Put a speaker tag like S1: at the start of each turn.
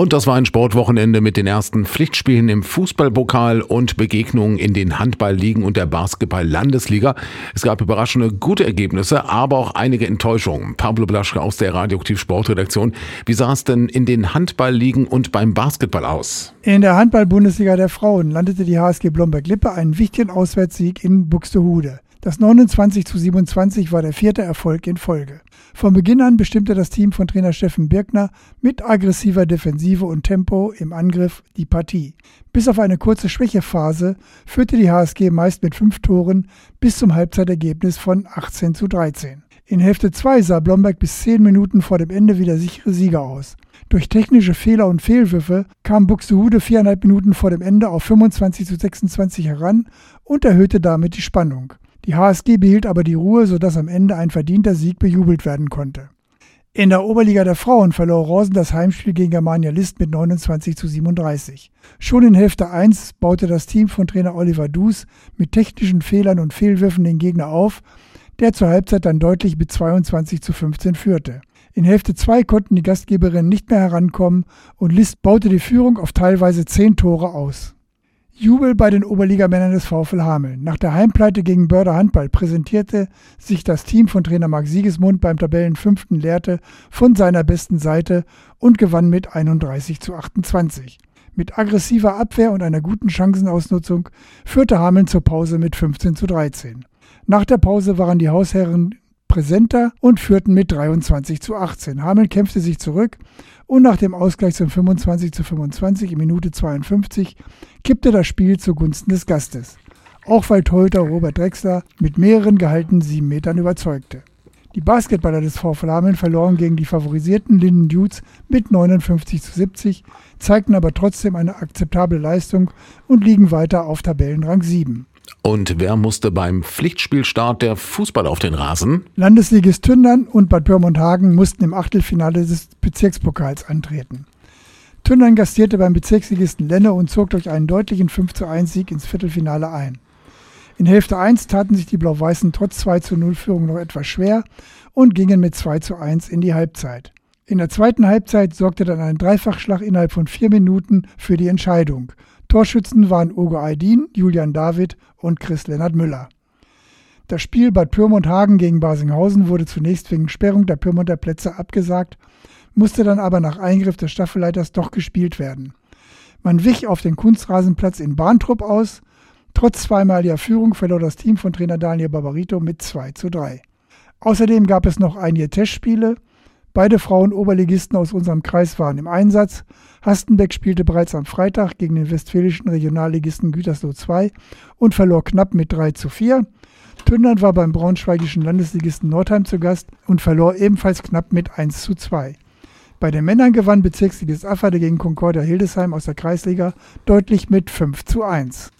S1: Und das war ein Sportwochenende mit den ersten Pflichtspielen im Fußballpokal und Begegnungen in den Handballligen und der Basketball-Landesliga. Es gab überraschende gute Ergebnisse, aber auch einige Enttäuschungen. Pablo Blaschke aus der Radioaktiv Sportredaktion. Wie sah es denn in den Handballligen und beim Basketball aus?
S2: In der Handball-Bundesliga der Frauen landete die HSG Blomberg-Lippe einen wichtigen Auswärtssieg in Buxtehude. Das 29 zu 27 war der vierte Erfolg in Folge. Von Beginn an bestimmte das Team von Trainer Steffen Birkner mit aggressiver Defensive und Tempo im Angriff die Partie. Bis auf eine kurze Schwächephase führte die HSG meist mit fünf Toren bis zum Halbzeitergebnis von 18 zu 13. In Hälfte 2 sah Blomberg bis zehn Minuten vor dem Ende wieder sichere Sieger aus. Durch technische Fehler und Fehlwürfe kam Buxtehude viereinhalb Minuten vor dem Ende auf 25 zu 26 heran und erhöhte damit die Spannung. Die HSG behielt aber die Ruhe, sodass am Ende ein verdienter Sieg bejubelt werden konnte. In der Oberliga der Frauen verlor Rosen das Heimspiel gegen Germania List mit 29 zu 37. Schon in Hälfte 1 baute das Team von Trainer Oliver Dus mit technischen Fehlern und Fehlwürfen den Gegner auf, der zur Halbzeit dann deutlich mit 22 zu 15 führte. In Hälfte 2 konnten die Gastgeberinnen nicht mehr herankommen und List baute die Führung auf teilweise 10 Tore aus. Jubel bei den Oberligamännern des VfL Hameln. Nach der Heimpleite gegen Börder Handball präsentierte sich das Team von Trainer Marc Siegesmund beim Tabellenfünften Lehrte von seiner besten Seite und gewann mit 31 zu 28. Mit aggressiver Abwehr und einer guten Chancenausnutzung führte Hameln zur Pause mit 15 zu 13. Nach der Pause waren die Hausherren präsenter und führten mit 23 zu 18. Hameln kämpfte sich zurück und nach dem Ausgleich zum 25 zu 25 in Minute 52 kippte das Spiel zugunsten des Gastes. Auch weil Torhüter Robert Drexler mit mehreren gehaltenen sieben Metern überzeugte. Die Basketballer des VfL Hameln verloren gegen die favorisierten Linden Dudes mit 59 zu 70, zeigten aber trotzdem eine akzeptable Leistung und liegen weiter auf Tabellenrang 7.
S1: Und wer musste beim Pflichtspielstart der Fußball auf den Rasen?
S2: Landesligist Tündern und Bad Pyrmont-Hagen mussten im Achtelfinale des Bezirkspokals antreten. Tündern gastierte beim Bezirksligisten Lenne und zog durch einen deutlichen 5 zu 1 Sieg ins Viertelfinale ein. In Hälfte 1 taten sich die Blau-Weißen trotz 2 zu 0 Führung noch etwas schwer und gingen mit 2 zu 1 in die Halbzeit. In der zweiten Halbzeit sorgte dann ein Dreifachschlag innerhalb von vier Minuten für die Entscheidung. Torschützen waren Ugo Aydin, Julian David und Chris Lennart Müller. Das Spiel Bad Pyrmont-Hagen gegen Basinghausen wurde zunächst wegen Sperrung der Pyrmonter Plätze abgesagt, musste dann aber nach Eingriff des Staffelleiters doch gespielt werden. Man wich auf den Kunstrasenplatz in Bahntrupp aus. Trotz zweimaliger Führung verlor das Team von Trainer Daniel Barbarito mit 2 zu 3. Außerdem gab es noch einige Testspiele. Beide Frauen-Oberligisten aus unserem Kreis waren im Einsatz. Hastenbeck spielte bereits am Freitag gegen den westfälischen Regionalligisten Gütersloh 2 und verlor knapp mit 3 zu 4. Tündern war beim braunschweigischen Landesligisten Nordheim zu Gast und verlor ebenfalls knapp mit 1 zu 2. Bei den Männern gewann Bezirksligist Afferde gegen Concordia Hildesheim aus der Kreisliga deutlich mit 5 zu 1.